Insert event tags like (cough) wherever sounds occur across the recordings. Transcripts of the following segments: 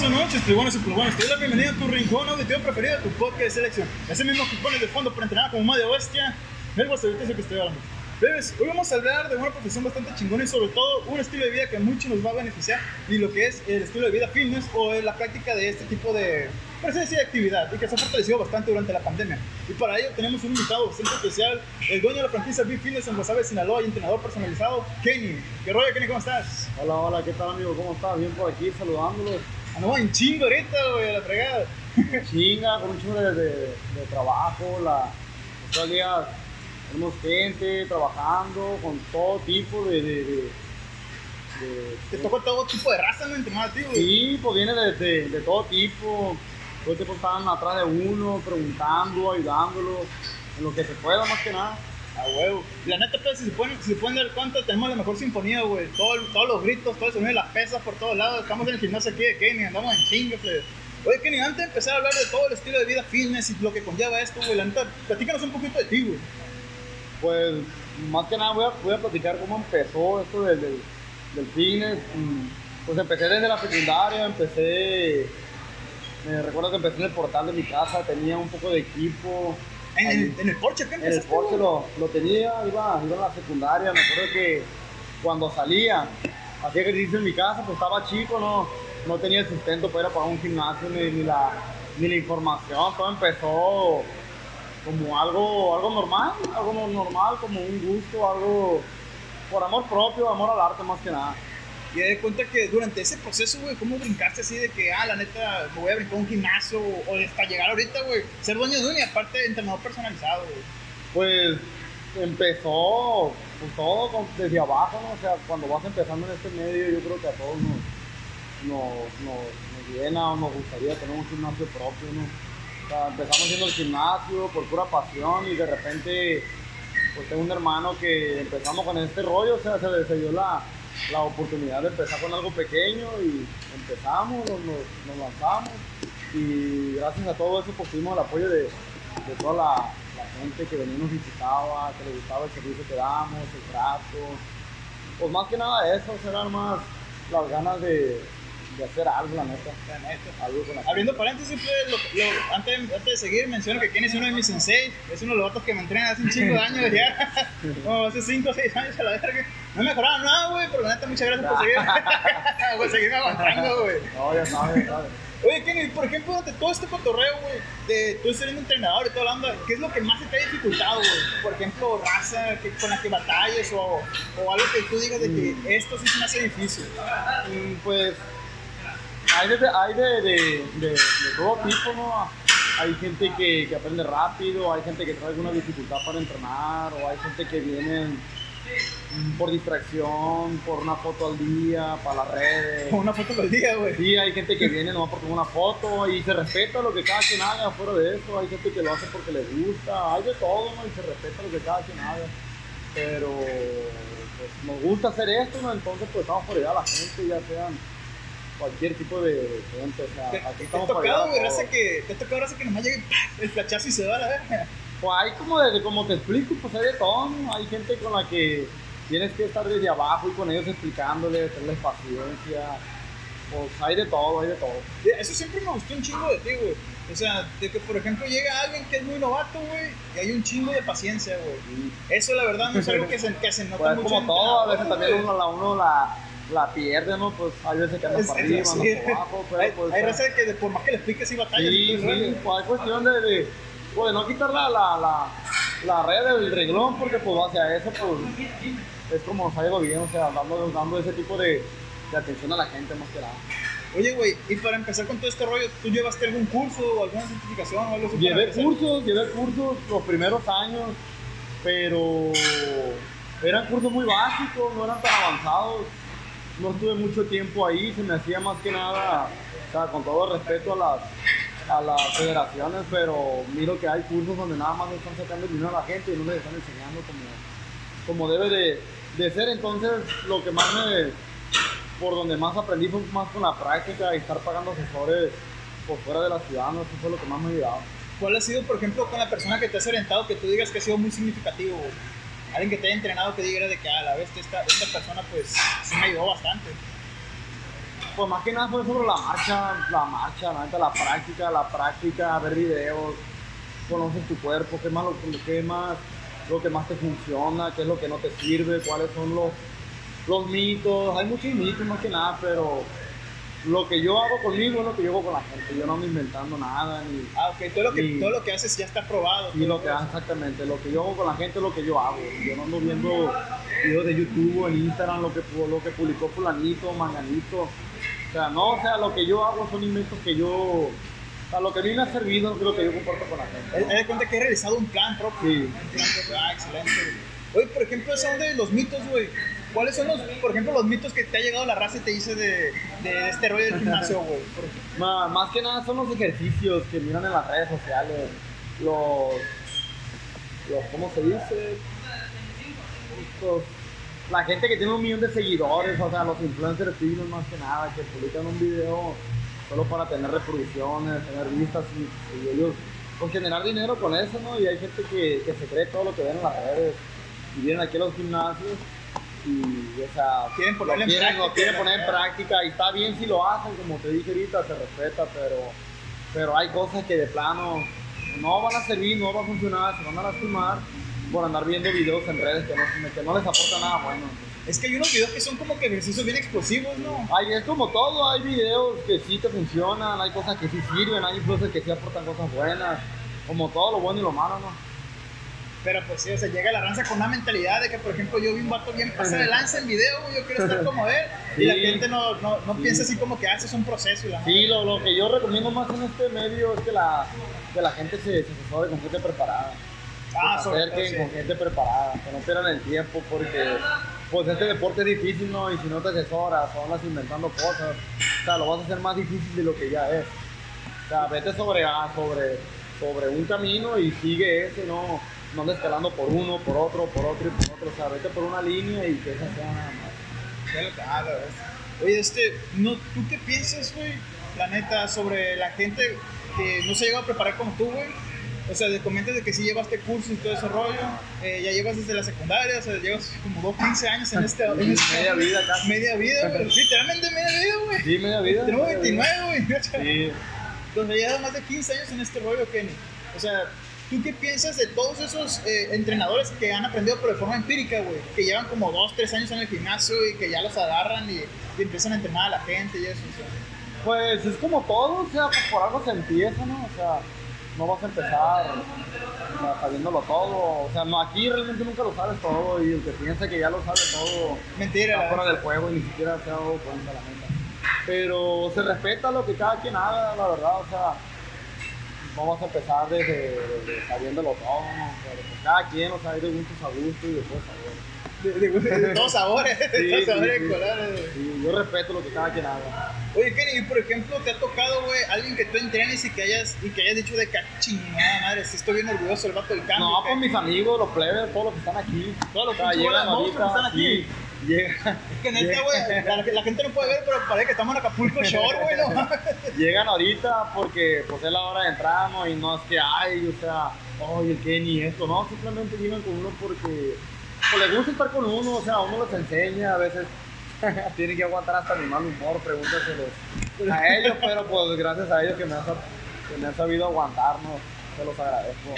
buenas noches, tribunos y pulgones. Te doy la bienvenida a tu rincón auditivo preferido tu podcast de selección. Ese mismo que pones de fondo para entrenar como medio bestia. Es lo que estoy hablando. Bebes, hoy vamos a hablar de una profesión bastante chingona y sobre todo un estilo de vida que mucho nos va a beneficiar y lo que es el estilo de vida fitness o la práctica de este tipo de presencia de actividad y que se ha fortalecido bastante durante la pandemia. Y para ello tenemos un invitado bastante especial, el dueño de la franquicia Big Fitness en Guasave, Sinaloa y entrenador personalizado, Kenny. ¿Qué rollo, Kenny? ¿Cómo estás? Hola, hola, ¿qué tal amigo? ¿Cómo estás? Bien por aquí, saludándolos. Andamos en chingo ahorita, güey, a la fregada. Chinga, con un chingo de, de, de trabajo, la, todo el día tenemos gente trabajando con todo tipo de... de, de, Te tocó todo tipo de raza, ¿no? A ti, güey. Sí, pues viene de, de- todo tipo. Todo el tiempo están atrás de uno, preguntando, ayudándolo, en lo que se pueda más que nada. A huevo. La neta, pues, si se pueden, si se pueden dar cuenta, tenemos la mejor sinfonía, güey. Todo, todos los gritos, todo el sonido de las pesas por todos lados. Estamos en el gimnasio aquí de Kenny, andamos en chingue, pues. Oye, Kenny, antes de empezar a hablar de todo el estilo de vida fitness y lo que conlleva esto, güey, la neta, platícanos un poquito de ti, güey. Pues más que nada voy a, voy a platicar cómo empezó esto del, del, del fitness. Mm, Pues empecé desde la secundaria, empecé, me recuerdo que empecé en el portal de mi casa, tenía un poco de equipo. En, el, en el Porsche, ¿qué En el Porsche lo, lo tenía, iba, iba a la secundaria, me acuerdo que cuando salía, hacía ejercicio en mi casa, pues estaba chico, no, no tenía el sustento para ir a pagar un gimnasio ni, ni la, ni la información, todo empezó como algo, algo normal, algo no- normal, como un gusto, algo por amor propio, amor al arte más que nada. Y me di cuenta que durante ese proceso, güey, ¿cómo brincaste así de que, ah, la neta, me voy a brincar un gimnasio o, hasta llegar ahorita, güey, ser dueño de uno y aparte entrenador personalizado, güey? Pues empezó pues, todo desde abajo, ¿no? O sea, cuando vas empezando en este medio, yo creo que a todos nos, nos, nos, nos llena o nos gustaría tener un gimnasio propio, ¿no? O sea, empezamos yendo al gimnasio por pura pasión y de repente, pues tengo un hermano que empezamos con este rollo, o sea, se, se dio la, la oportunidad de empezar con algo pequeño y empezamos, nos, lanzamos y gracias a todo eso pues tuvimos el apoyo de, de toda la, la gente que venía y nos visitaba, que le gustaba el servicio que damos, el trato. Pues más que nada eso, eran más las ganas de, de hacer algo, la neta. La neta. Algo con la Abriendo paréntesis, pues, lo- lo- antes, antes de seguir, menciono que Kenny es uno de mis senseis. Es uno de los vatos que me entrenan hace un chingo de años ya. (laughs) Como hace 5 o 6 años a la verga. No mejoraron nada, güey, pero la neta, muchas gracias por seguir. (laughs) por seguirme aguantando, güey. No, ya sabes, ya sabes. Oye, Kenny, por ejemplo, durante todo este cotorreo, güey, de tú un entrenador y toda la onda, ¿qué es lo que más se te ha dificultado, güey? Por ejemplo, raza que, con la que batalles o, o algo que tú digas de que esto sí se me hace difícil. Mm, Pues hay de, hay de, de, todo tipo, ¿no? Hay gente que, que aprende rápido, hay gente que trae alguna dificultad para entrenar, o hay gente que viene mm, por distracción, por una foto al día, para las redes. (laughs) Una foto por día, güey. Sí, hay gente que viene nomás por tomar una foto y se respeta lo que cada quien haga fuera de eso. Hay gente que lo hace porque les gusta, hay de todo, ¿no? Y se respeta lo que cada quien haga. Pero pues, nos gusta hacer esto, ¿no? Entonces pues estamos por ayudar a la gente, ya sean cualquier tipo de gente. O sea, ¿Te, aquí te estamos para tocado, ayudar a güey, que, te ha tocado raza que nomás llegue el flachazo y se va a la verga? Pues hay como desde como te explico, pues hay de todo, ¿no? Hay gente con la que tienes que estar desde abajo y con ellos explicándoles, tenerles paciencia. Pues hay de todo, hay de todo. Eso siempre me gustó un chingo de ti, güey. O sea, de que por ejemplo llega alguien que es muy novato, güey, y hay un chingo de paciencia, güey. Eso la verdad no es algo que se, que se nota Pues mucho. como todo, a veces también uno la, uno la, la pierde, ¿no? Pues hay veces que anda para arriba, así. anda para abajo, pero hay, pues... hay raza que de- por más que le expliques sí batalla. Sí, sí, pues hay cuestión de, de, pues, no quitar la, la, la, la red del reglón, porque pues hacia eso, pues, es como ido bien, o sea, dando, dando ese tipo de, de atención a la gente más que nada. Oye, güey, y para empezar con todo este rollo, ¿tú llevaste algún curso o alguna certificación o algo así? Llevé cursos, llevé cursos los primeros años, pero eran cursos muy básicos, no eran tan avanzados. No estuve mucho tiempo ahí, se me hacía más que nada, o sea, con todo respeto a las, a las federaciones, pero miro que hay cursos donde nada más le están sacando dinero a la gente y no les están enseñando como, como debe de, de ser. Entonces, lo que más me, por donde más aprendí fue más con la práctica y estar pagando asesores por fuera de la ciudad, ¿no? eso fue lo que más me ha ayudado. ¿Cuál ha sido, por ejemplo, con la persona que te has orientado que tú digas que ha sido muy significativo? Alguien que te haya entrenado que diga de que a la vez esta, esta persona pues sí me ayudó bastante. Pues más que nada fue sobre la marcha, la marcha, la, la práctica, la práctica, ver videos, conoces tu cuerpo, qué más, lo, qué más, lo que más te funciona, qué es lo que no te sirve, cuáles son los, los mitos. Hay muchos mitos más que nada, pero lo que yo hago conmigo es lo que yo hago con la gente. Yo no ando inventando nada. Ni, Ah, ok, todo lo que, ni- todo lo que haces ya está probado. y lo que hago exactamente, lo que yo hago con la gente es lo que yo hago. Yo no ando viendo videos de YouTube o en Instagram, lo que, lo que publicó fulanito, manganito. O sea, no, o sea, lo que yo hago son inventos que yo, o sea, lo que a mí me ha servido es lo que yo comparto con la gente. Haz de cuenta que he realizado un plan propio. Sí. Un plan propio. Ah, excelente. Oye, por ejemplo, son de los mitos, güey. ¿Cuáles son los, por ejemplo, los mitos que te ha llegado la raza y te dice de, de este rollo del gimnasio, (laughs) güey? Más que nada son los ejercicios que miran en las redes sociales, los, los ¿cómo se dice? Los- la gente que tiene un millón de seguidores, o sea, los influencers finos más que nada, que publican un video solo para tener reproducciones, tener vistas y, y ellos, pues generar dinero con eso, ¿no? Y hay gente que, que se cree todo lo que ven en las redes y vienen aquí a los gimnasios y, o sea, Quieren ponerlo en lo quieren, lo práctica, quieren poner en práctica y está bien si lo hacen, como te dije ahorita, se respeta, pero, pero hay cosas que de plano no van a servir, no van a funcionar, se van a lastimar por andar viendo videos en redes que no, que no les aportan nada bueno. Es que hay unos videos que son como que ejercicios bien explosivos, ¿no? Hay, es como todo, hay videos que sí te funcionan, hay cosas que sí sirven, hay influencers que sí aportan cosas buenas, como todo lo bueno y lo malo, ¿no? Pero pues sí, o sea, llega la raza con una mentalidad de que, por ejemplo, yo vi un vato bien pasar de lanza en video, yo quiero estar como él. Y la gente no, no, no Sí. piensa así como que haces un proceso y la Sí, lo, lo que yo recomiendo más en este medio es que la, que la gente se, se asesore con gente preparada. Ah, se sobre acerquen sí. con gente preparada, que no pierdan el tiempo porque pues este deporte es difícil, ¿no? Y si no te asesoras o andas inventando cosas, o sea, lo vas a hacer más difícil de lo que ya es. O sea, vete sobre, ah, sobre, sobre un camino y sigue ese, no, no andes escalando por uno, por otro, por otro y por otro. O sea, vete por una línea y que esa sea nada más. Ya lo- la verdad. Oye, este, no, ¿tú qué piensas, güey, la neta, sobre la gente que no se llegó a preparar como tú, güey? O sea, de comentas de que sí llevaste cursos y todo ese rollo, eh, ya llevas desde la secundaria, o sea, llevas como dos, 15 años en este... En este (laughs) Media vida casi. Media vida, güey, literalmente media vida, güey. Sí, media vida. Tenemos media 29, güey. Sí. Donde llevas más de 15 años en este rollo, Kenny. O sea, ¿tú qué piensas de todos esos eh, entrenadores que han aprendido pero de forma empírica, güey? Que llevan como 2, 3 años en el gimnasio y que ya los agarran y, y empiezan a entrenar a la gente y eso. o sea. Pues es como todo, o sea, pues por algo se empieza, ¿no? O sea, no vas a empezar o sea, sabiéndolo todo. O sea, no, aquí realmente nunca lo sabes todo y el que piensa que ya lo sabe todo Mentira, está fuera del juego y ni siquiera se ha dado cuenta la neta. Pero se respeta lo que cada quien haga, la verdad, o sea, no vas a empezar desde, desde sabiéndolo todo, ¿no? O sea, de cada quien, o sea, hay de gustos a gusto y de a sabores. De, de- de todos sabores, (laughs) de Sí, todos sabores sí. colores. Sí, yo respeto lo que cada quien haga. Oye, Kenny, y por ejemplo, ¿te ha tocado, güey, alguien que tú entrenes y que hayas, y que hayas dicho de que "Ah, chingada madre, sí estoy bien orgulloso del vato del cambio? No, que- pues mis amigos, los plebes, todos los que están aquí. Todos los O sea, llegan monstruos que ahorita, están aquí. sí, llegan, Que neta, (laughs) llegan- güey, la, la gente no puede ver, pero parece que estamos en Acapulco Shore, güey, ¿no? (laughs) llegan ahorita porque pues es la hora de entrar, ¿no? Y no es que, ay, o sea, oye, el Kenny, esto, no, simplemente llegan con uno porque pues, les gusta estar con uno, o sea, uno les enseña, a veces (laughs) tienen que aguantar hasta mi mal humor, pregúntaselos a ellos, pero pues gracias a ellos que me han, que me han sabido aguantar, ¿no? Se los agradezco.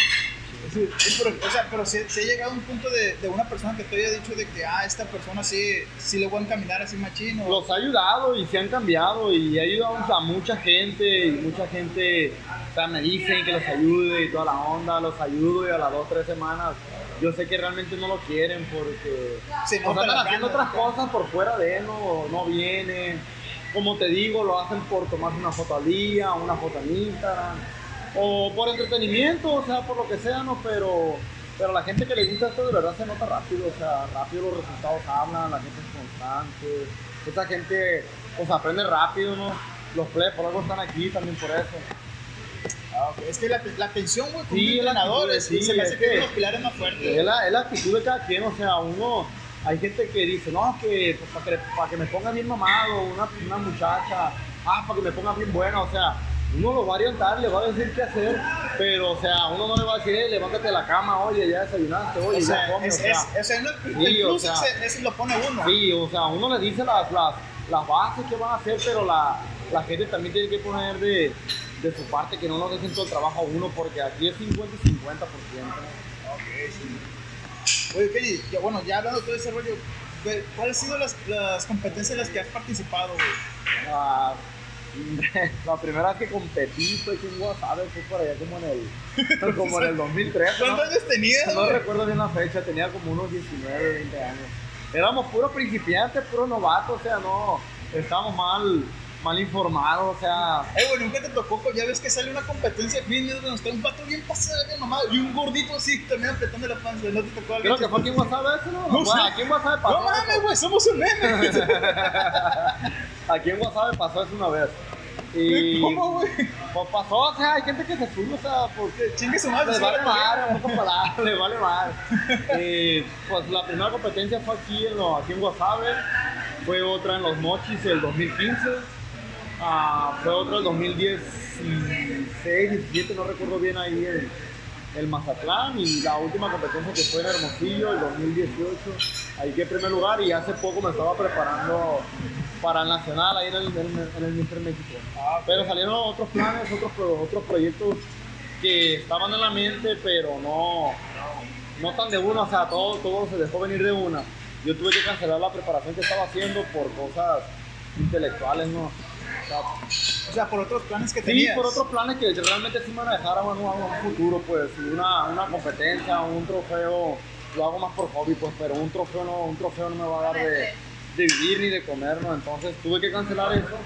Sí, sí, pero, o sea, pero si, ha llegado a un punto de, de una persona que te haya dicho de que, ah, esta persona sí, sí le voy a encaminar así machino. Los ha ayudado y se han cambiado y ha ayudado a mucha gente y mucha gente, o sea, me dicen que los ayude y toda la onda, los ayudo y a las dos, tres semanas yo sé que realmente no lo quieren porque Se o sea, están haciendo otras cosas por fuera de él, no, no vienen. Como te digo, lo hacen por tomarse una foto al día, una foto en Instagram, o por entretenimiento, o sea, por lo que sea, ¿no? Pero, pero la gente que le gusta esto de verdad se nota rápido, o sea, rápido los resultados hablan, la gente es constante, esa gente pues aprende rápido, ¿no? Los plebes por algo están aquí también por eso. Ah. Es que la, la atención, güey, con Sí, un la entrenador actitud, es, sí, se me hace es que es que- de los pilares más fuertes. Es la, es la actitud de cada quien, o sea, uno, hay gente que dice, no, que pues, para que, pa' que me ponga bien mamado, una, una muchacha, ah, para que me ponga bien buena, o sea, uno lo va a orientar, le va a decir qué hacer, pero, o sea, uno no le va a decir, eh, levántate de la cama, oye, ya desayunaste, oye, O sea, ya come, es, o sea, es, sea, no- sí, o sea, ese, ese lo pone uno. sí, o sea, uno le dice las, las, las bases que van a hacer, pero la, la gente también tiene que poner de, de su parte, que no nos dejen todo el trabajo a uno, porque aquí es 50 y 50%. Ok, sí. Oye, Kenny, ya, bueno, ya hablando de todo ese rollo, ¿cuáles han sido las, las competencias en las que has participado, güey? Ah, (laughs) la primera vez que competí fue en Guasave, fue por allá como en el, (laughs) como en el 2003. ¿no? ¿Cuántos años tenías, No güey? recuerdo bien la fecha, tenía como unos 19, 20 años. Éramos puros principiantes, puros novatos, o sea, no, estábamos mal, mal informados, o sea, Eh, güey, nunca te tocó, ya ves que sale una competencia de fitness donde está un pato bien pasado de mamado y un gordito así también apretando la panza, ¿no te tocó algo creo que fue aquí en? Guasave eso, ¿no? No sé. aquí en Guasave pasó. No mames, güey, somos un meme. (laughs) Aquí en Guasave pasó eso una vez. Y ¿Cómo, güey? pues pasó, o sea, hay gente que se sube, o sea, porque Chingue su madre. Le sí, vale madre, en pocas palabras, (laughs) le vale madre. (laughs) Eh, pues la primera competencia fue aquí en, lo, aquí en Guasave, fue otra en Los Mochis el 2015, ah, fue otra el 2016, 17, no recuerdo bien ahí en el Mazatlán, y la última competencia que fue en Hermosillo el 2018, ahí que primer lugar, y hace poco me estaba preparando para el Nacional ahí en el, en el, en el Mister México. Ah. Pero salieron otros planes, otros, otros proyectos que estaban en la mente, pero no, no tan de una, o sea, todo, todo se dejó venir de una. Yo tuve que cancelar la preparación que estaba haciendo por cosas intelectuales, ¿no? O sea, por otros planes que sí, tenías. por otros planes que realmente sí me van a dejar a un, a un futuro, pues, una, una competencia, un trofeo, lo hago más por hobby, pues, pero un trofeo no, un trofeo no me va a dar de, de vivir ni de comer, ¿no? Entonces tuve que cancelar eso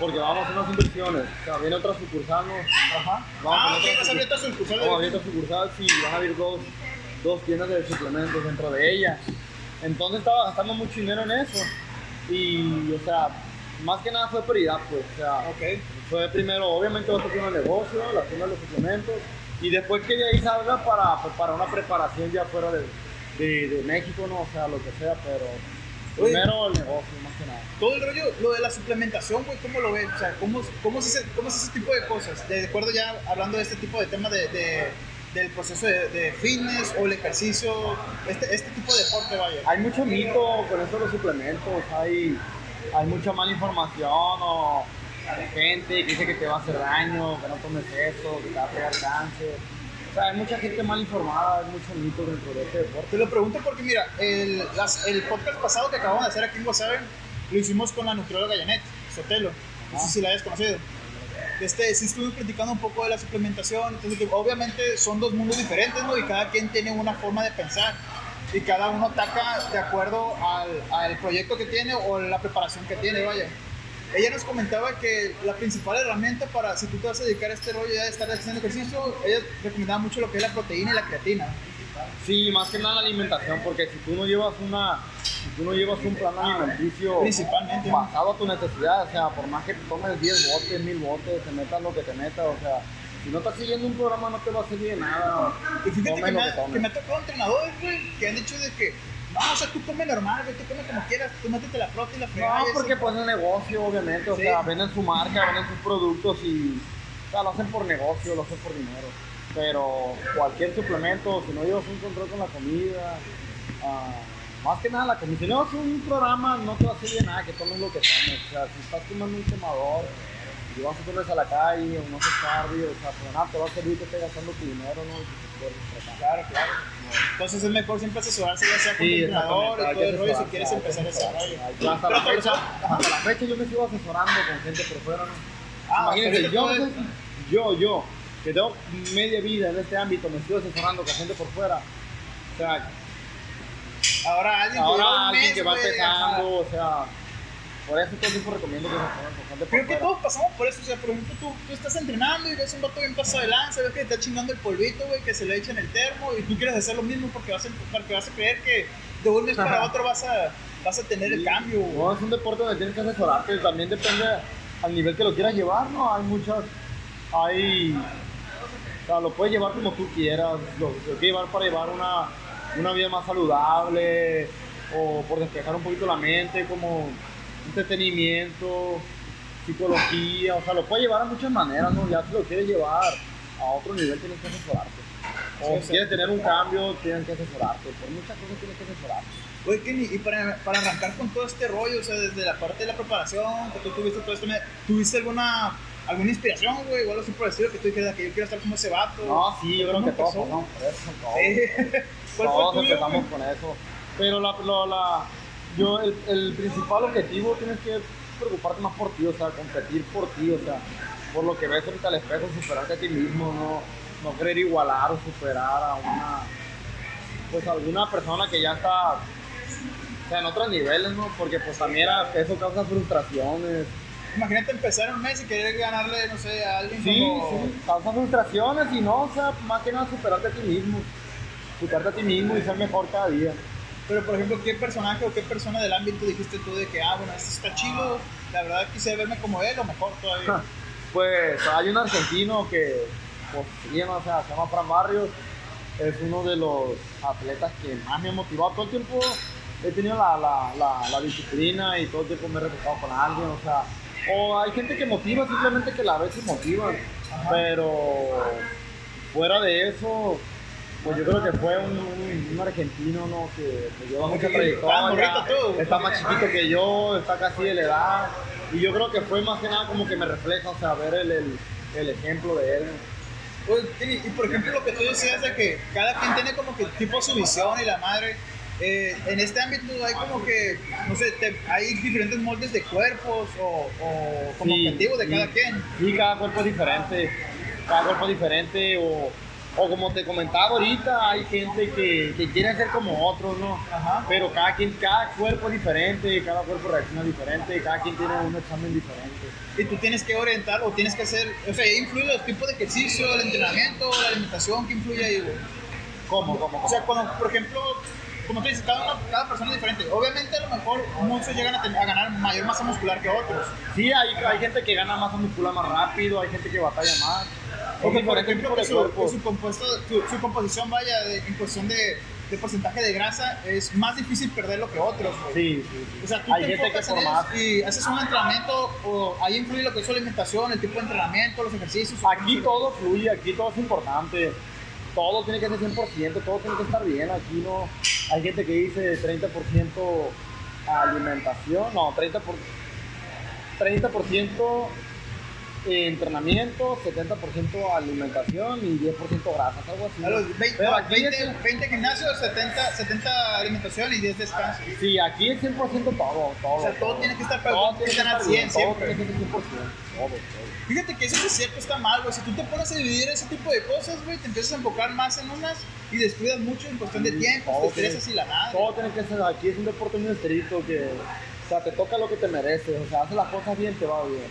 porque vamos a hacer unas inversiones. O sea, viene otra sucursal, ¿no? Ajá. Vamos ah, ok, vas a abrir otra sucursal Vamos a abrir otra sucursal, sí, van a abrir dos, dos tiendas de suplementos dentro de ella. Entonces estaba gastando mucho dinero en eso. Y, o sea, más que nada fue prioridad, pues. O sea, Ok. fue primero, obviamente, otro tienda de negocio, la tienda de los suplementos. Y después que de ahí salga para, pues, para una preparación ya fuera de, de, de México, ¿no? O sea, lo que sea, pero Oye. primero el negocio, más que nada. Todo el rollo, lo de la suplementación, güey, ¿cómo lo ves? O sea, ¿cómo, cómo, es ese, ¿cómo es ese tipo de cosas? De acuerdo ya hablando de este tipo de tema de, de- del proceso de, de fitness o el ejercicio, este, este tipo de deporte, vaya. Hay mucho mito con eso de los suplementos, hay, hay mucha mala información o hay gente que dice que te va a hacer daño, que no tomes eso, que te va a pegar cáncer. O sea, hay mucha gente mal informada, hay mucho mito dentro de este deporte. Te lo pregunto porque, mira, el, las- el podcast pasado que acabamos de hacer aquí en Wasabi lo hicimos con la nutrióloga Janet Sotelo. No sé si la hayas conocido. Este, sí estuvimos platicando un poco de la suplementación. Entonces, obviamente son dos mundos diferentes, ¿no? Y cada quien tiene una forma de pensar. Y cada uno ataca de acuerdo al, al proyecto que tiene o la preparación que tiene, vaya. Ella nos comentaba que la principal herramienta para, si tú te vas a dedicar a este rollo ya de estar haciendo ejercicio, ella recomendaba mucho lo que es la proteína y la creatina. Sí, más que nada la alimentación, porque si tú no llevas una, si tú no llevas un plan alimenticio basado a tu necesidad, o sea, por más que te tomes 10 botes, 1000 botes, te metas lo que te metas, o sea, si no estás siguiendo un programa no te va a servir de nada. Y fíjate que lo me, que que me ha tocado entrenadores, güey, que han dicho de que, no, o sea, tú come normal, güey, tú come como quieras, tú métete la prote y la fregada. No, porque eso. pues es negocio, obviamente, o Sí. sea, venden su marca, venden sus productos y, o sea, lo hacen por negocio, lo hacen por dinero. Pero cualquier suplemento, si no llevas un control con la comida, ah, más que nada la comida, si no llevas un programa, no te va a servir de nada que tomes lo que tomes. O sea, si estás tomando un quemador y vas a la calle o no haces cardio, o sea, pues nada, te va a servir que estés gastando tu dinero, ¿no? Claro, claro. Entonces es mejor siempre asesorarse ya sea con Sí, entrenador exactamente, y todo el rollo si quieres empezar ese rollo. Hasta Pero, la, pero, fecha, ajá. hasta la fecha yo me sigo asesorando con gente por fuera, ¿no? Ah, Imagínense, yo, yo, yo, que tengo media vida en este ámbito, me estoy asesorando con gente por fuera. O sea, Ahora alguien ahora un alguien mes, que va empezando, o sea, por eso todo el tiempo recomiendo que se asesoren con gente por Creo que todos pasamos por eso, o sea, por ejemplo, tú, tú estás entrenando y ves un vato bien pasado de lanza, ves que te está chingando el polvito, güey, que se le echa en el termo y tú quieres hacer lo mismo porque vas a, porque vas a creer que de un mes para otro vas a, vas a tener el cambio. güey. No, es un deporte donde tienes que asesorarte, también depende al nivel que lo quieras llevar, ¿no? Hay muchas, hay, o sea, lo puedes llevar como tú quieras, lo, lo quieres llevar para llevar una, una vida más saludable, o por despejar un poquito la mente, como entretenimiento, psicología, o sea, lo puedes llevar a muchas maneras, ¿no? Ya si lo quieres llevar a otro nivel tienes que asesorarte. O Sí, si quieres tener un cambio, tienes que asesorarte. Por muchas cosas tienes que asesorarte. Oye, Kenny, y para, para arrancar con todo este rollo, o sea, desde la parte de la preparación, que tú tuviste todo esto, ¿tuviste alguna, alguna inspiración, güey, algo así por que tú dijeras que yo quiero estar como ese vato? No, sí, yo creo ¿Cómo que todos empezó? pasamos por eso. todos. Sí. (laughs) ¿Cuál fue Todos el tuyo, empezamos güey? con eso. Pero la- yo, el, el principal objetivo tienes que preocuparte más por ti, o sea, competir por ti, o sea, por lo que ves frente al espejo, superarte a ti mismo, no, no querer igualar o superar a una, pues alguna persona que ya está, o sea, en otros niveles, ¿no? Porque pues también eso causa frustraciones. Imagínate empezar un mes y querer ganarle, no sé, a alguien Sí, como... sí, causa frustraciones y no, o sea, más que nada superarte a ti mismo, superarte a ti mismo y ser mejor cada día. Pero, por ejemplo, ¿qué personaje o qué persona del ámbito dijiste tú de que, ah, bueno, este está chido, la verdad quise verme como él o mejor todavía? (laughs) Pues hay un argentino que, pues, sí, o sea, se llama Fran Barrios, es uno de los atletas que más me ha motivado. Todo el tiempo he tenido la, la, la, la disciplina y todo el tiempo me he reflejado con alguien, o sea, o hay gente que motiva, simplemente que la vez se motiva, pero fuera de eso, pues yo creo que fue un, un- un argentino ¿no? que, lleva mucha trayectoria, está morrito tú. está más chiquito que yo, está casi de la edad, y yo creo que fue más que nada como que me refleja, o sea, ver el, el, el ejemplo de él. Kenny, y por ejemplo, lo que tú decías de que cada quien tiene como que tipo su visión y la madre. eh, en este ámbito hay como que, no sé, te- hay diferentes moldes de cuerpos o, o como Sí, objetivos de cada quien. Sí, cada cuerpo es diferente, cada cuerpo es diferente, o, o como te comentaba ahorita, hay gente que, que quiere ser como otros, ¿no? Ajá. Pero cada, quien, cada cuerpo es diferente, cada cuerpo reacciona diferente, cada quien tiene un examen diferente. Y tú tienes que orientar o tienes que hacer, o sea, influye los tipos de ejercicio, el entrenamiento, la alimentación, ¿qué influye ahí, güey? ¿Cómo? ¿Cómo? O sea, cuando, por ejemplo, como tú dices, cada, uno- cada persona es diferente. Obviamente, a lo mejor muchos llegan a, a ganar mayor masa muscular que otros. Sí, hay, hay gente que gana masa muscular más rápido, hay gente que batalla más. O Es que, por ejemplo, que su, que su, compuesto, su, su composición vaya de- en cuestión de, de porcentaje de grasa, es más difícil perderlo que otros. Sí, sí, sí. O sea, tú hay te gente que enfocas en eso y haces un entrenamiento, o ahí influye lo que es su alimentación, el tipo de entrenamiento, los ejercicios. Aquí todo fluye, aquí todo es importante. Todo tiene que ser 100%, todo tiene que estar bien. Aquí no. Hay gente que dice 30% alimentación, no, 30%, por, 30% entrenamiento, 70% alimentación y 10% grasas, algo así. A los 20, Pero aquí 20, es- 20 gimnasios, 70, 70 alimentación y 10 descanso. Sí, aquí es 100% todo, todo. O sea, todo tiene que estar, todo todo tiene que estar al bien, 100 todo siempre. tiene que ser 100%, todo, todo. Fíjate que eso es cierto, está mal, güey. Si tú te pones a dividir ese tipo de cosas, güey, te empiezas a enfocar más en unas y descuidas mucho en cuestión de Sí, tiempo, todo te estresas y la nada. Todo tiene que ser, aquí es un deporte muy estricto que, o sea, te toca lo que te mereces, o sea, haces las cosas bien, te va bien,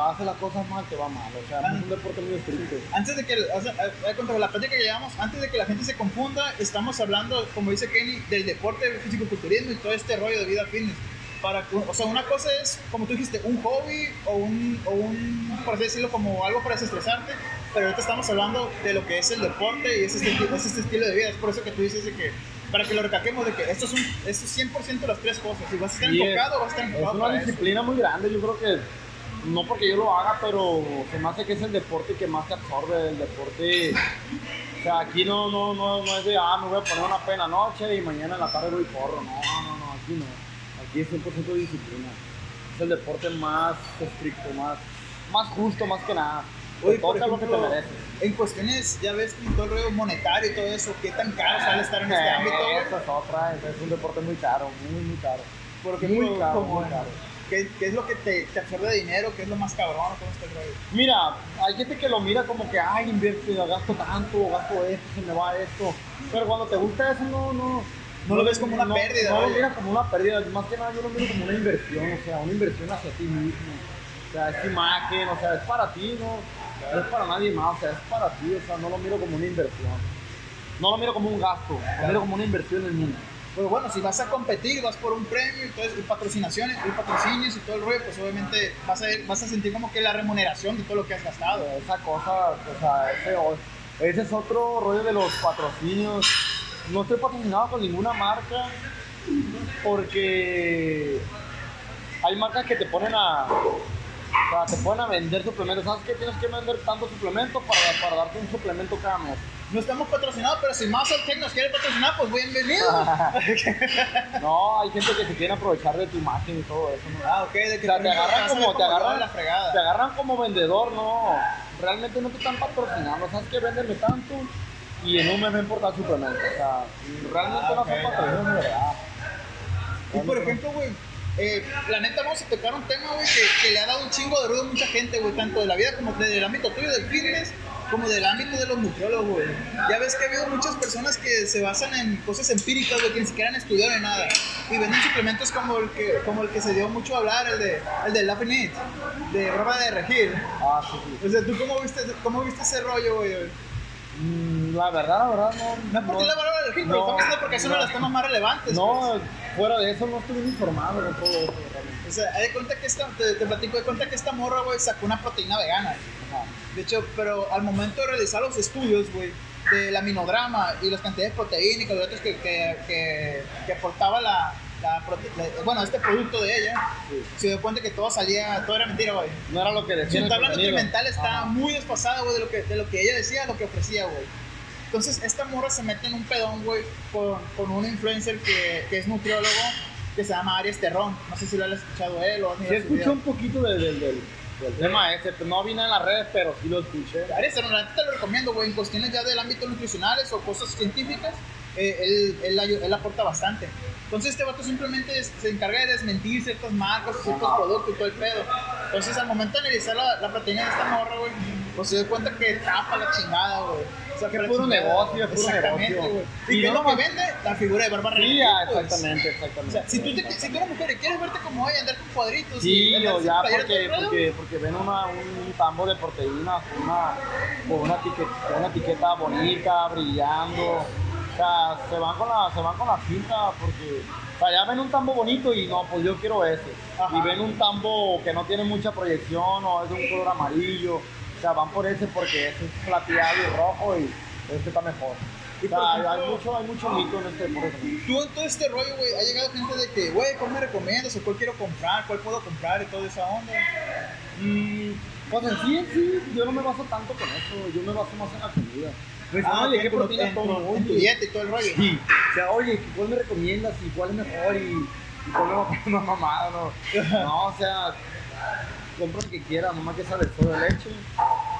haces las cosas mal, te va mal, o sea, es un deporte muy estricto. Antes de que, o sea, a- a- contra la plática que llevamos, antes de que la gente se confunda, estamos hablando, como dice Kenny, del deporte, del fisicoculturismo y todo este rollo de vida fitness. Para, o sea, una cosa es, como tú dijiste, un hobby o un, o un, por así decirlo, como algo para desestresarte, pero ahorita estamos hablando de lo que es el deporte y es este, es este estilo de vida. Es por eso que tú dices de que, para que lo recalquemos, de que esto es, un, esto es 100% las tres cosas. Si vas a estar es- enfocado, vas a estar Es enfocado una para eso. disciplina muy grande, yo creo que, no porque yo lo haga, pero se me hace que es el deporte que más te absorbe, el deporte, o sea, aquí no, no, no, no es de, ah, me voy a poner una pena noche y mañana en la tarde voy y corro, no, no, no, aquí no, aquí es 100% disciplina, es el deporte más estricto, más, más justo, más que nada, Oye, por toca lo que te ejemplo, mereces. en cuestiones, ya ves, todo el rollo monetario y todo eso, ¿qué tan caro sale estar en este ámbito? güey? Esa es otra, es un deporte muy caro, muy, muy caro. Por ejemplo, muy caro, muy caro. ¿Qué, qué es lo que te, te absorbe de dinero? ¿Qué es lo más cabrón? ¿Cómo está el? Mira, hay gente que lo mira como que, ay, invierto, gasto tanto, gasto esto, se me va esto. Pero cuando te gusta eso, no, no. No lo ves como una pérdida, No lo miras como una pérdida, más que nada yo lo miro como una inversión, o sea, una inversión hacia ti mismo. O sea, es imagen, o sea, es para ti, no, no es para nadie más, o sea, es para ti, o sea, no lo miro como una inversión. No lo miro como un gasto, lo miro como una inversión en mí. Pues bueno, si vas a competir, vas por un premio y, eso, y patrocinaciones, y patrocinios y todo el rollo, pues obviamente vas a, sentir como que la remuneración de todo lo que has gastado. esa cosa, o sea, ese, ese es otro rollo de los patrocinios. No estoy patrocinado con ninguna marca porque hay marcas que te ponen a, o sea, te ponen a vender suplementos. ¿Sabes qué? Tienes que vender tanto suplemento para, para darte un suplemento cada mes. No estamos patrocinados, pero si Muscle Tech nos quiere patrocinar, pues bienvenido. (laughs) No, hay gente que se quiere aprovechar de tu imagen y todo eso, ¿no? ah, ok, de que O sea, te agarran como, te agarran, la fregada. te agarran como vendedor, no. Realmente no te están patrocinando, sabes que véndeme tanto y en un mes me importa suplemento. O sea, realmente Ah, no ok, son patrocinios de verdad. Y por ejemplo, güey, eh, la neta vamos a tocar un tema, güey, que, que le ha dado un chingo de ruido a mucha gente, güey, tanto de la vida como del ámbito tuyo del fitness, como del ámbito de los nutriólogos, güey. Ya ves que ha habido muchas personas que se basan en cosas empíricas, güey, que ni siquiera han estudiado ni nada. Y venden suplementos como el que, como el que se dio mucho a hablar, el de, el de Laughing It, de broma de regir. Ah, sí, sí. O sea, ¿tú cómo viste, cómo viste ese rollo, güey? Mm, La verdad, la verdad, no. No es porque la broma de regir, pero no, estamos diciendo porque es uno de los no. temas más relevantes. pues. No, fuera de eso no estuve bien informado de todo eso, realmente. O sea, de cuenta que esta, te, te platico de cuenta que esta morra, güey, sacó una proteína vegana. Ajá. De hecho, pero al momento de realizar los estudios, güey, del aminodrama y las cantidades de proteína y carbohidratos que, que, que, que aportaba la, la la- bueno, este producto de ella, Sí. se dio cuenta que todo salía, todo era mentira, güey. No era lo que decía. Su el tabla contenido. nutrimental está Ajá. muy desfasada, güey, de lo, que, de lo que ella decía, lo que ofrecía, güey. Entonces, esta morra se mete en un pedón, güey, con, con un influencer que, que es nutriólogo, que se llama Aries Terrón. No sé si lo has escuchado él o has su escuché un poquito del, del, del, del tema ese, pero no vine en las redes, pero sí lo escuché. Neta te lo recomiendo, güey, en cuestiones ya del ámbito nutricionales o cosas científicas, eh, él, él, él aporta bastante. Entonces este vato simplemente es- se encarga de desmentir ciertas marcas, ciertos productos y todo el pedo. Entonces al momento de analizar la, la proteína de esta morra, güey, pues se dio cuenta que tapa la chingada, güey. O sea, Que la puro negocio, es puro Exactamente, negocio. Y ¿Y qué es lo que vende? La figura de Bárbara Sí, Regil, ah, pues. exactamente, O exactamente. sea, si tú, te, si tú eres mujer y quieres verte como ella, andar con cuadritos Sí, y o ya porque, porque, porque ven una, un tambo de proteínas con una, con una, etiqueta, una etiqueta bonita, brillando. O sea, se van con la, se van con la cinta porque, o sea, ya ven un tambo bonito y no, pues yo quiero ese. Ajá. Y ven un tambo que no tiene mucha proyección o es de un color amarillo. O sea, van por ese porque ese es plateado y rojo y este está mejor. O sea, por hay, ejemplo- mucho, hay mucho mito en este deporte. Tú en todo este rollo, güey, ha llegado gente de que, güey, ¿cuál me recomiendas? ¿O cuál quiero comprar? ¿Cuál puedo comprar? Y toda esa onda. Mm, pues en sí, en sí, yo no me baso tanto con eso, yo me baso más en la comida. Me Ah, oye, ok, ¿qué proteína en, tomo? en tu dieta y todo el rollo. Sí, o sea, oye, ¿cuál me recomiendas y cuál es mejor y, y cuál me va a poner más (laughs) mamada, no? No, o sea, compra lo que quieras, nomás que sabes todo de leche.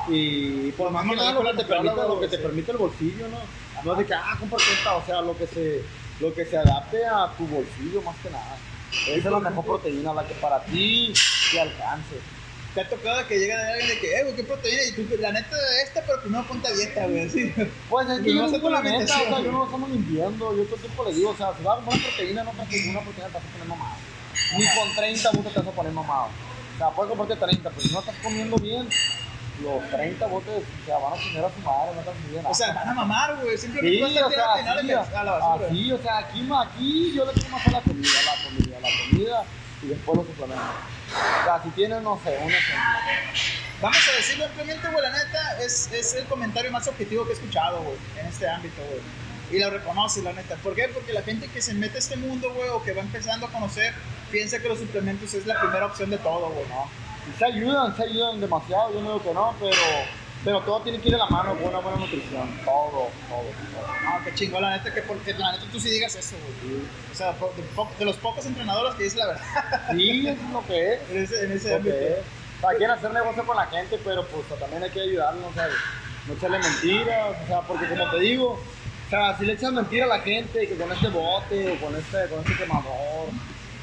Y por más que nada lo que te permite, lo que te permite el bolsillo, ¿no? No es de que, ah, compra esta, o sea, lo que se, lo que se adapte a tu bolsillo más que nada. Esa es la mejor proteína, la que para ti te alcance. Te ha tocado que llega alguien de que, eh, güey, ¿qué proteína? Y tú, la neta de esta, pero primero ponte a dieta, güey, así. Pues es que yo sé digo tu la neta, o sea, yo no lo estamos mintiendo, yo todo el tiempo le digo, o sea, si vas a comprar proteína, no compres una proteína te vas a poner mamado. Ni con 30 botes te vas a poner mamado. O sea, puedes comprarte 30, pero si no estás comiendo bien, los 30 botes o sea, van a tener a su madre, no bien. O sea, van a mamar, güey. Simplemente Sí, vas a o tirar sea, final así, a la basura. así, o sea, aquí, aquí yo le tengo más a la comida, la comida, la comida y después los suplementos. O sea, si tienes, no sé, un ejemplo. Vamos a decirlo ampliamente, güey, la neta, es, es el comentario más objetivo que he escuchado, güey, en este ámbito, güey. Y lo reconoce, la neta. ¿Por qué? Porque la gente que se mete a este mundo, güey, o que va empezando a conocer, piensa que los suplementos es la primera opción de todo, güey, ¿no? Se ayudan, se ayudan demasiado, yo no digo que no, pero, pero todo tiene que ir de la mano con una buena nutrición, todo, todo. todo. No, qué chingón, la neta, que porque la neta tú sí digas eso, güey. O sea, de, los pocos entrenadores que dice la verdad Sí, eso es lo que es. (laughs) en ese, en ese ámbito. es. O sea, quieren hacer negocio con la gente, pero pues también hay que ayudarlos, o sea, no echarle mentiras, o sea, porque como te digo, o sea, si le echas mentira a la gente que con este bote o con este, con este quemador,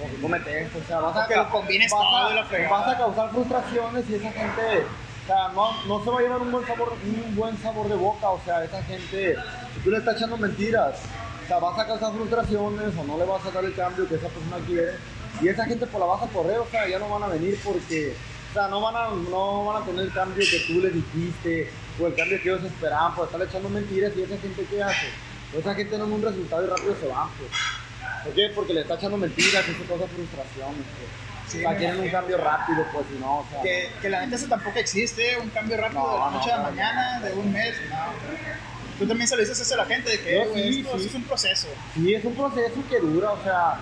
o que comete esto, o sea, vas a, O vas vas a causar frustraciones y esa gente, o sea, no, no se va a llevar un buen sabor, un buen sabor de boca, o sea, esa gente, si tú le estás echando mentiras, o sea, vas a causar frustraciones o no le vas a dar el cambio que esa persona quiere. Y esa gente por la vas a correr, o sea, ya no van a venir porque, o sea, no van a, no van a tener el cambio que tú les dijiste o el cambio que ellos esperaban por estar echando mentiras y esa gente ¿qué hace? Esa gente no ve un resultado y rápido se van, pues. ¿Por qué? Porque le está echando mentiras y eso causa frustraciones, pues. Sí, o sea, quieren un imagino. cambio rápido, pues, si no, o sea. Que, que la neta eso tampoco existe, un cambio rápido No, de la no, noche a la no. mañana, de un mes, no. Tú también se lo dices eso a la gente, de que, Yo eh, sí, esto, sí. es un proceso. Sí, es un proceso que dura, o sea,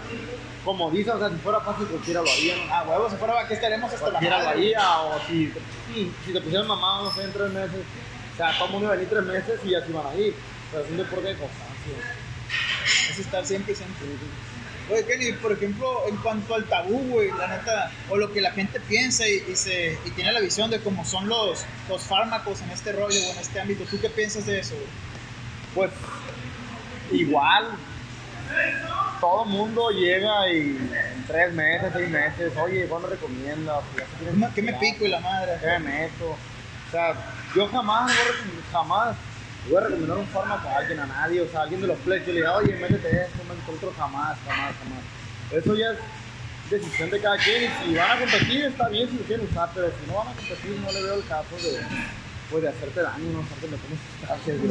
como dice, o sea, si fuera fácil cualquiera lo haría, ¿no? Ah, huevo, si fuera aquí estaremos hasta la cualquiera lo madre. haría, o si, si, si te pusieran mamá, no sé, en tres meses, O sea, todo el mundo iba a venir tres meses y así van a ir. Pero es un deporte de constancia. Es estar siempre, siempre. Oye, Kenny, por ejemplo, en cuanto al tabú, güey, la neta, o lo que la gente piensa y, y se, y tiene la visión de cómo son los, los fármacos en este rollo o en este ámbito, ¿tú qué piensas de eso, güey? Pues igual, todo mundo llega y en tres meses, seis meses, oye, ¿cuándo recomiendas? ¿Qué me- ¿Qué me suicidar, pico y la madre? ¿Qué me meto? O sea, yo jamás, jamás voy a recomendar un fármaco a alguien, a nadie, o sea, a alguien de los plechos, le diga, oye, métete esto, métete otro, jamás, jamás, jamás. Eso ya es decisión de cada quien y si van a competir está bien si lo quieren usar, pero si no van a competir no le veo el caso de, pues, de hacerte daño, no hacerte meter sustancias,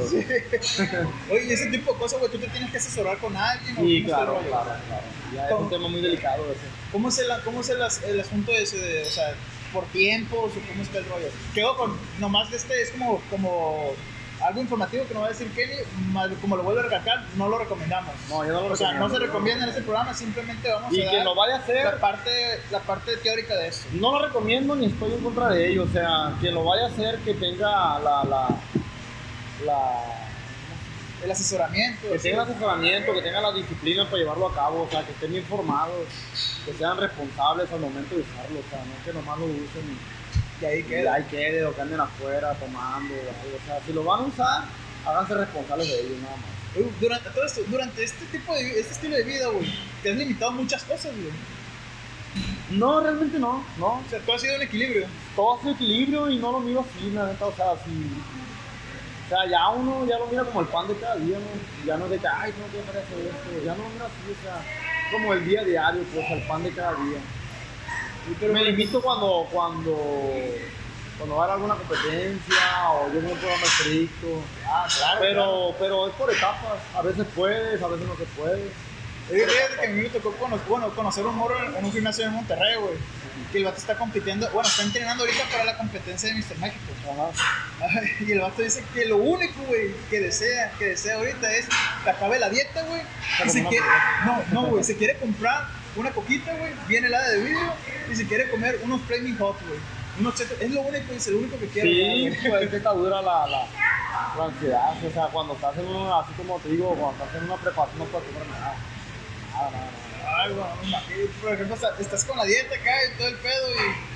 bro. (laughs) Oye, ese tipo de cosas, güey, tú te tienes que asesorar con alguien. o Sí, el claro, claro, claro. Ya es un tema muy delicado ese. ¿Cómo es el, cómo es el, el asunto ese de, o sea, por tiempos o cómo está el rollo? Quedo con, nomás de este, es como, como algo informativo que nos va a decir mal- como lo vuelvo a recalcar, no lo recomendamos. No, yo no lo O sea, no recomiendo. se recomienda en este programa, simplemente vamos Y a lo vaya a hacer, la parte, la parte teórica de eso. no lo recomiendo ni estoy en contra de ello. O sea, quien lo vaya a hacer, que tenga la. la, la El asesoramiento. que tenga el asesoramiento, que tenga la disciplina para llevarlo a cabo, o sea, que estén informados, que sean responsables al momento de usarlo, o sea, no que nomás lo usen Y y, y queda. ahí quede o que anden afuera tomando o algo. O sea, si lo van a usar, háganse responsables de ello, nada más. Durante todo esto, durante este tipo de este estilo de vida, güey, te has limitado muchas cosas, güey. No, realmente no, no. O sea, tú has sido un equilibrio. todo su equilibrio y no lo miro así, la neta, o sea, si, o sea, ya uno ya lo mira como el pan de cada día, ¿no? Ya no es de que, ay, dejar de hacer esto, ya no lo miro así, o sea, como el día diario, pues, el pan de cada día. Me limito cuando, cuando, cuando va a alguna competencia o yo me un programa estricto, Ah, claro. pero, pero es por etapas, a veces puedes, a veces no se puede. Fíjate que a mí me tocó cono- bueno, conocer un morro en un gimnasio en Monterrey, güey. Que el vato está compitiendo, bueno, está entrenando ahorita para la competencia de Mr. México. Ajá. Y el vato dice que lo único, güey, que desea, que desea ahorita es que acabe la dieta, güey. Y se quiere, no, no, güey, se quiere comprar una coquita, güey, bien helada de vidrio, y se quiere comer unos Flaming Hot, güey. Unos chetos, es lo único, es el único que quiere. Sí, pues (laughs) es que está dura la, la, la ansiedad. O sea, cuando estás en una, así como te digo, cuando estás en una preparación no puedes comer nada. Nada, nada. Ay, güey. Por ejemplo, está- estás con la dieta acá y todo el pedo,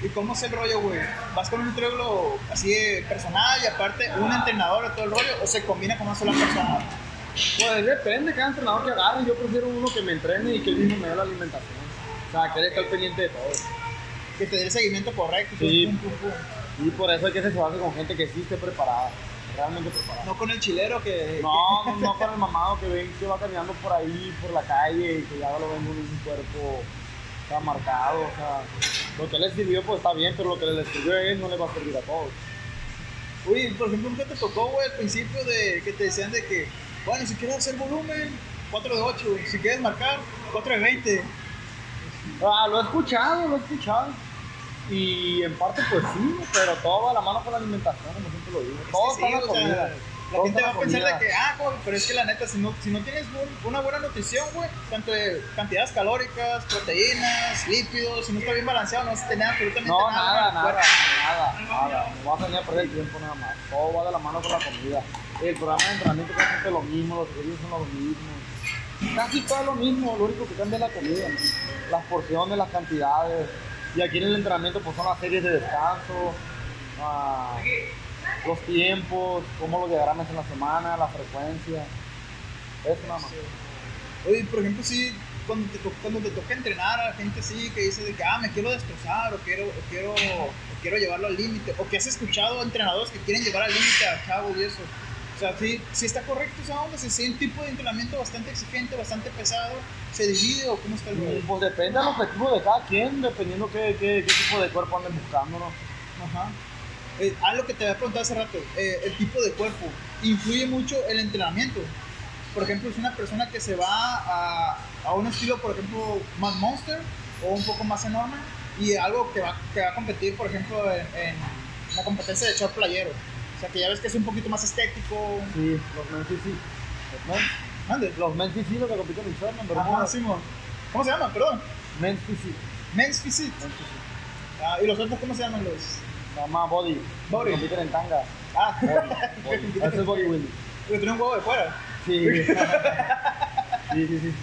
y, y cómo es el rollo, güey. ¿Vas con un nutriólogo así de personal y aparte un entrenador de todo el rollo o se combina con una sola persona? Pues depende, cada entrenador que agarre. Yo prefiero uno que me entrene y que él mismo me dé la alimentación. O sea, que él esté al pendiente de todo. Que te dé el seguimiento correcto. Sí. pum, pum, pum. Y por eso hay que asesorarse con gente que sí esté preparada, realmente preparada. No con el chilero que. No, no, no con el mamado que ven que va caminando por ahí, por la calle y que ya lo ven con un cuerpo sea, marcado. O sea, lo que le sirvió pues está bien, pero lo que le sirvió a él no le va a servir a todos. Uy, por ejemplo, ¿qué te tocó, güey, al principio de que te decían de que, bueno, si quieres hacer volumen, 4 de 8, si quieres marcar, 4 de 20. Ah, lo he escuchado, lo he escuchado. Y en parte pues sí, pero todo va a la mano con la alimentación, como siempre lo digo. Todo está en la sea, comida. La Todo gente va a pensar de que, ah, güey, pero es que la neta, si no, si no tienes una buena nutrición, güey, tanto de cantidades calóricas, proteínas, lípidos, si no está bien balanceado, no vas a tener absolutamente No, nada. nada, nada, cuerpo. nada, nada. No vas a venir a perder el tiempo nada más. Todo va de la mano con la comida. El programa de entrenamiento casi es lo mismo, los ejercicios son los mismos. Casi todo es lo mismo, lo único que cambia es la comida. Las porciones, las cantidades. Y aquí en el entrenamiento pues son las series de descanso, ah, los tiempos, cómo los diagramas en la semana, la frecuencia. Eso nada más. Oye, por ejemplo, sí, cuando te, cuando te toca entrenar a gente así que dice de que, ah, me quiero destrozar o quiero, quiero, quiero llevarlo al límite, o que has escuchado entrenadores que quieren llevar al límite a chavos y eso. O sea, sí, sí está correcto esa onda, si es un tipo de entrenamiento bastante exigente, bastante pesado, ¿se divide o cómo está el rollo? Pues depende del objetivo de cada quien, dependiendo qué, qué, qué tipo de cuerpo anden buscando, ¿no? Ajá. Eh, algo que te había preguntado hace rato, eh, el tipo de cuerpo, ¿influye mucho el entrenamiento? Por ejemplo, es una persona que se va a, a un estilo, por ejemplo, más monster o un poco más enorme y algo que va, que va a competir, por ejemplo, en, en la competencia de short playero. O sea, que ya ves que es un poquito más estético. Sí, los men sí, sí. Los men, Mande. los sí, sí, los que compiten en Sherman, pero Ajá, Simón. ¿Cómo se llama? Perdón. Men sí, sí. Men's Physique. Men sí, sí. Ah, ¿Y los otros cómo se llaman los? Se llama Body. Body. Compiten en tanga. Ah, Body. (laughs) Ese es Body Windy. Porque tiene un huevo de fuera. Sí. (laughs) sí, sí, sí.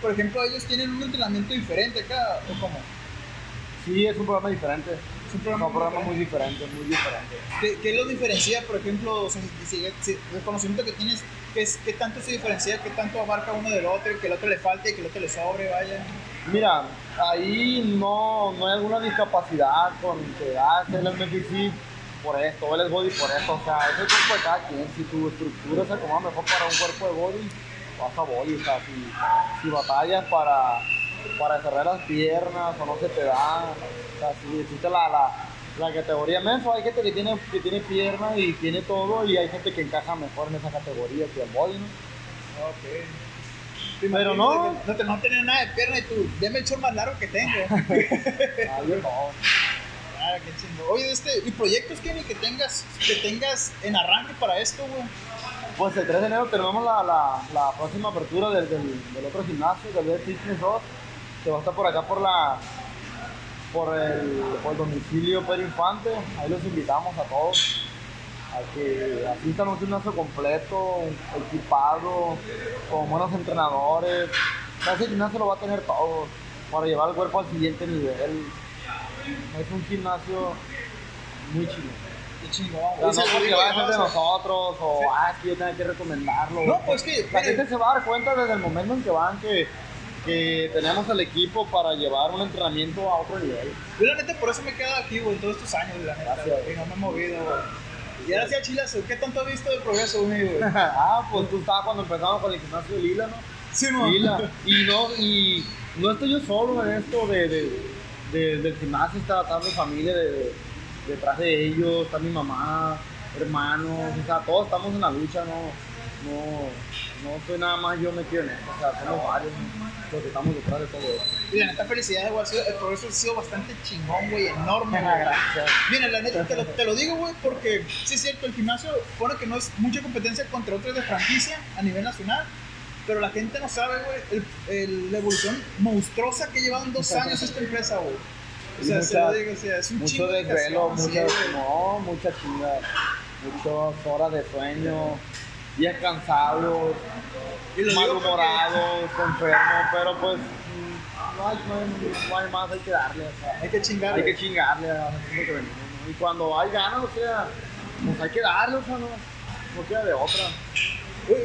Por ejemplo, ellos tienen un entrenamiento diferente acá, ¿o cómo? Sí, es un programa diferente. Es un programa, un programa muy diferente, muy diferente. ¿Qué, qué lo diferencia, por ejemplo, o sea, si- si- el conocimiento que tienes, qué, es, qué tanto se diferencia, qué tanto abarca uno del otro, y que el otro le falte y que el otro le sobre, vaya? Mira, ahí no, no hay alguna discapacidad con que él es MFC por esto, es body por esto, o sea, es el cuerpo de cada quien. Si tu estructura se acomoda mejor para un cuerpo de body, vas a body, o sea, si, si batallas para, para cerrar las piernas o no se te da, o sea, si existe la, la, la categoría menso, hay gente que tiene, que tiene piernas y tiene todo y hay gente que encaja mejor en esa categoría que el body, ¿no? Ok. Pero no. No, te, no tener nada de pierna y tú, deme el short más largo que tengo. (laughs) Ah, no. ah, qué chingo. Oye, este, ¿y proyectos, Kenny, que tengas, que tengas en arranque para esto, güey? Pues el 3 de enero tenemos la, la, la próxima apertura del, del, del otro gimnasio, del Fitness 2, que va a estar por acá por la por el, por el domicilio Pedro Infante. Ahí los invitamos a todos a que asistan un gimnasio completo, equipado, con buenos entrenadores. Sea, Ese gimnasio lo va a tener todo para llevar el cuerpo al siguiente nivel. Es un gimnasio muy chido. Qué chingón, no lo porque vaya a ser ¿no? de nosotros o Sí. ah, es que yo tenga que recomendarlo. No, pues que, la gente se va a dar cuenta desde el momento en que van que, que tenemos el equipo para llevar un entrenamiento a otro nivel. Yo la neta por eso me he quedado aquí, güey, todos estos años, la neta, Gracias. güey, no me he movido, güey. Y ahora sí a Chilas, ¿qué tanto has visto del progreso, güey, (laughs) ah, pues tú estabas cuando empezamos con el gimnasio de Lila, ¿no? Sí, mo. Lila. (laughs) Y no, y no estoy yo solo en esto de, de, de- del gimnasio, está, está mi familia de- de- detrás de ellos, está mi mamá, hermanos, o sea, todos estamos en la lucha, no, no, no estoy nada más yo metido en esto, o sea, somos varios los que estamos detrás de todo esto. Y la neta, felicidades, güey. ha sido- El progreso ha sido bastante chingón, güey, enorme, güey. Gracias. Mira, la neta, te lo, te lo digo, güey, porque sí es cierto, el gimnasio pone que no es mucha competencia contra otros de franquicia a nivel nacional, pero la gente no sabe, güey, el- el- la evolución monstruosa que lleva en dos años esta empresa, güey. O sea, se lo digo, o sea, es un mucho de mucha, sí, no, mucha chinga, muchas horas de sueño, días cansados, malhumorados, enfermos, pero pues no hay, no, hay, no hay más, hay que darle, o sea, Hay que chingar, hay que chingarle a eso es lo que venimos, ¿no? Y cuando hay ganas, o sea, pues hay que darle, o sea, no, no queda de otra.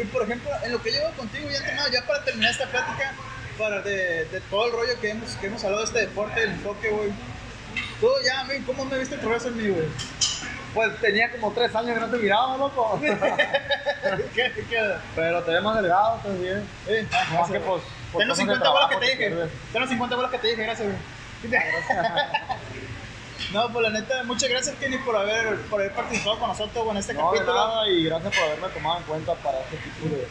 Y por ejemplo, en lo que llevo contigo ya entrenado, ya para terminar esta plática, para de, de todo el rollo que hemos, que hemos hablado de este deporte, el enfoque, güey. Todo ya, güey, ¿cómo me viste el progreso en mí, güey? Pues tenía como tres años que no te miraba, loco. (laughs) ¿Qué, qué? Pero te ves más delgado, estás bien. Eh, ah, gracias, que pues, Ten los cosas de 50 bolas que te dije. Ten los 50 bolas que te dije, gracias, güey. No, pues la neta, muchas gracias, Kenny, por haber, por haber participado con nosotros en este No, de capítulo. nada y gracias por haberme tomado en cuenta para este tipo de...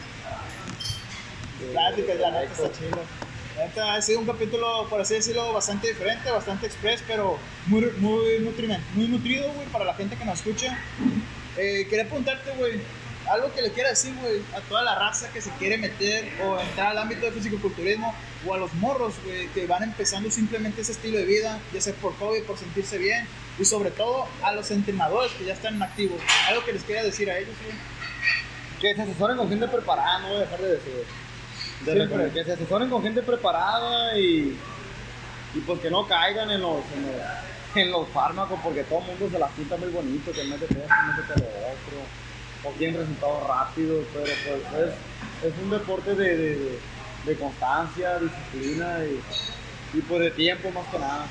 de- Pláticas, la neta está chido. Neta ha sido un capítulo, por así decirlo, bastante diferente, bastante express, pero muy, muy, nutriment- muy nutrido, güey, para la gente que nos escucha. Eh, quería preguntarte, güey, algo que le quiera decir, güey, a toda la raza que se quiere meter o entrar al ámbito del fisicoculturismo o a los morros, güey, que van empezando simplemente ese estilo de vida, ya sea por hobby, por sentirse bien, y sobre todo a los entrenadores que ya están activos. Algo que les quiera decir a ellos, güey. Que se asesoren con gente preparada, no voy a dejar de decir. De Siempre. recomendar, que se asesoren con gente preparada y, y pues que no caigan en los, en los, en los fármacos porque todo el mundo se las pinta muy bonito, que mete esto, mete lo otro, o quieren resultados rápidos, pero pues es, es un deporte de, de, constancia, disciplina y, y pues de tiempo más que nada.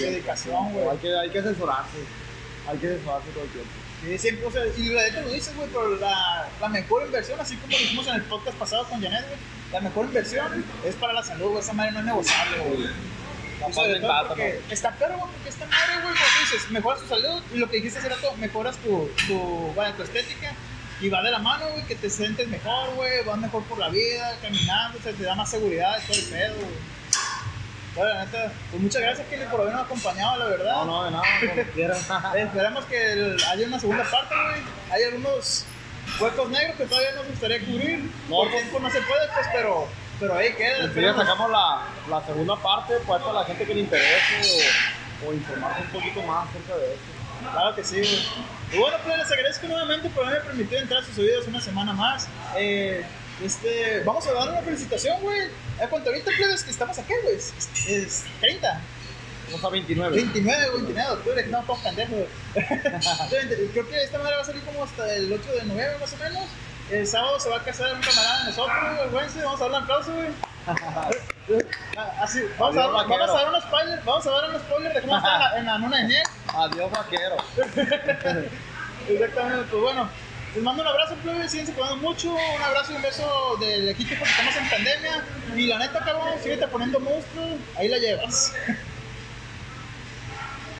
Dedicación, güey. Hay que, hay que asesorarse, hay que asesorarse todo el tiempo. Sí, siempre, o sea, y la neta lo dices, güey, pero la, la mejor inversión, así como dijimos en el podcast pasado con Janet, güey, la mejor inversión es para la salud, güey, esa madre no es negociable, güey. Sobre todo porque está perro, güey, porque esta madre, güey, como tú dices, mejoras tu salud y lo que dijiste hace rato, mejoras tu, tu, vaya, tu estética y va de la mano, güey, que te sientes mejor, güey, vas mejor por la vida, caminando, o sea, te da más seguridad todo el pedo, güey. Bueno, la neta, pues muchas gracias, Kelly, por habernos acompañado, la verdad. No, no, de nada, como quieran. (laughs) Esperamos que el- haya una segunda parte, güey. Hay algunos huecos negros que todavía nos gustaría cubrir. No, Por pues- tiempo no se puede, pues, pero, pero ahí queda. Si ya sacamos la, la segunda parte, pues para la gente que le interese o informarse un poquito más acerca de esto. Claro que sí. Y bueno, pues les agradezco nuevamente por haberme permitido entrar a sus oídos una semana más. Eh, este, vamos a dar una felicitación, güey. ¿A cuánto ahorita, plebes, que estamos aquí, güey? Es, es 30. Vamos a 29. 29, 29 de octubre, que no estamos pendejos. güey. Creo que esta madre va a salir como hasta el 8 de noviembre, más o menos. El sábado se va a casar un camarada de nosotros, güey. Güey, vamos a dar un aplauso, güey. (laughs) Así, vamos, a, Adiós, dar- vamos a dar un spoiler, vamos a dar un spoiler de cómo está en la, luna de miel. (laughs) Adiós, vaquero. (laughs) Exactamente, pues bueno, les mando un abrazo, plebe, síguense cuidando mucho, un abrazo y un beso del equipo porque estamos en pandemia. Y la neta, cabrón, síguete poniendo monstruo, ahí la llevas.